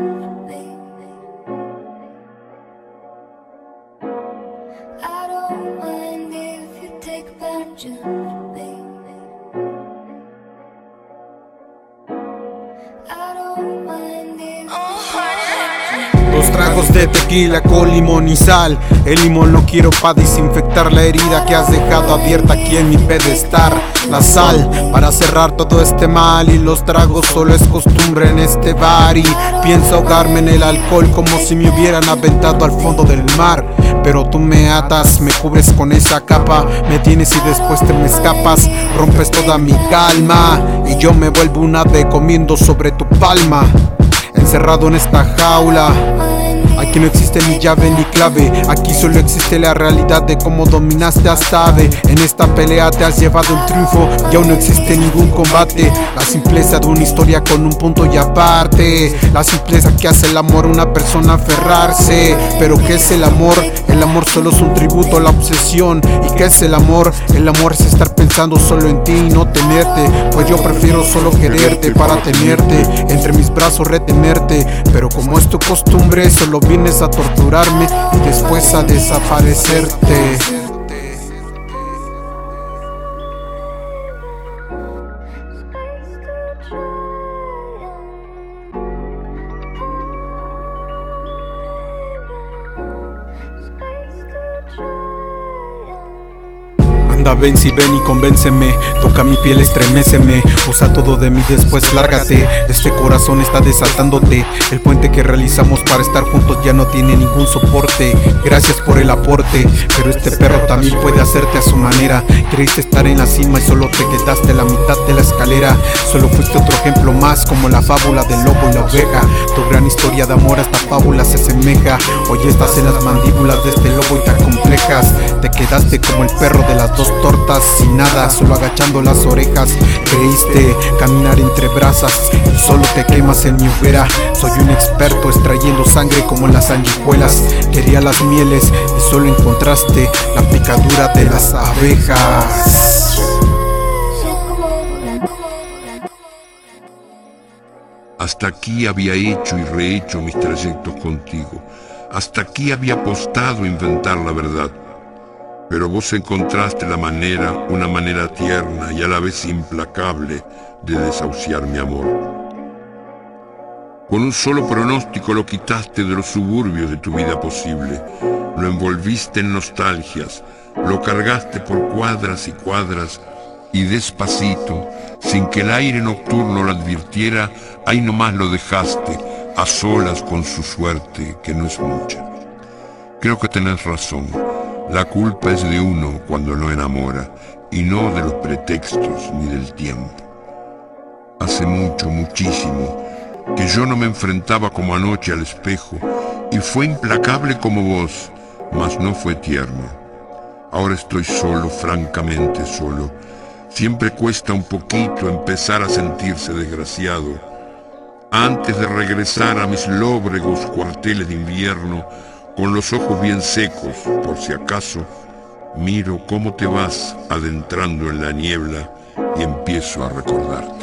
I don't mind if you take a tragos de tequila con limón y sal. El limón lo quiero para desinfectar la herida que has dejado abierta aquí en mi pedestal. La sal para cerrar todo este mal y los tragos solo es costumbre en este bar. Y pienso ahogarme en el alcohol como si me hubieran aventado al fondo del mar. Pero tú me atas, me cubres con esa capa, me tienes y después te me escapas, rompes toda mi calma y yo me vuelvo un ave comiendo sobre tu palma encerrado en esta jaula. Aquí no existe ni llave ni clave, aquí solo existe la realidad de cómo dominaste hasta ave. En esta pelea te has llevado el triunfo y aún no existe ningún combate. La simpleza de una historia con un punto y aparte. La simpleza que hace el amor a una persona aferrarse. Pero ¿qué es el amor? El amor solo es un tributo a la obsesión. ¿Y qué es el amor? El amor es estar pensando solo en ti y no tenerte. Pues yo prefiero solo quererte para tenerte. Entre mis brazos retenerte. Pero como es tu costumbre, solo vienes a torturarme y después a desaparecerte. Ven si ven y convénceme. Toca mi piel, estremeceme. Usa todo de mí, después lárgate. Este corazón está desatándote. El puente que realizamos para estar juntos ya no tiene ningún soporte. Gracias por el aporte. Pero este perro también puede hacerte a su manera. Creíste estar en la cima y solo te quedaste la mitad de la escalera. Solo fuiste otro ejemplo más, como la fábula del lobo y la oveja. Tu gran historia de amor a esta fábula se asemeja. Hoy estás en las mandíbulas de este lobo y tan complejas. Te quedaste como el perro de las dos tortas sin nada, solo agachando las orejas. Creíste caminar entre brasas solo te quemas en mi hoguera. Soy un experto extrayendo sangre como las sanguijuelas. Quería las mieles y solo encontraste la picadura de las abejas. Hasta aquí había hecho y rehecho mis trayectos contigo. Hasta aquí había apostado a inventar la verdad pero vos encontraste la manera, una manera tierna y a la vez implacable de desahuciar mi amor. Con un solo pronóstico lo quitaste de los suburbios de tu vida posible, lo envolviste en nostalgias, lo cargaste por cuadras y cuadras y despacito, sin que el aire nocturno lo advirtiera, ahí nomás lo dejaste, a solas con su suerte, que no es mucha. Creo que tenés razón. La culpa es de uno cuando no enamora y no de los pretextos ni del tiempo. Hace mucho, muchísimo, que yo no me enfrentaba como anoche al espejo y fue implacable como vos, mas no fue tierno. Ahora estoy solo, francamente solo. Siempre cuesta un poquito empezar a sentirse desgraciado. Antes de regresar a mis lóbregos cuarteles de invierno, con los ojos bien secos, por si acaso, miro cómo te vas adentrando en la niebla y empiezo a recordarte.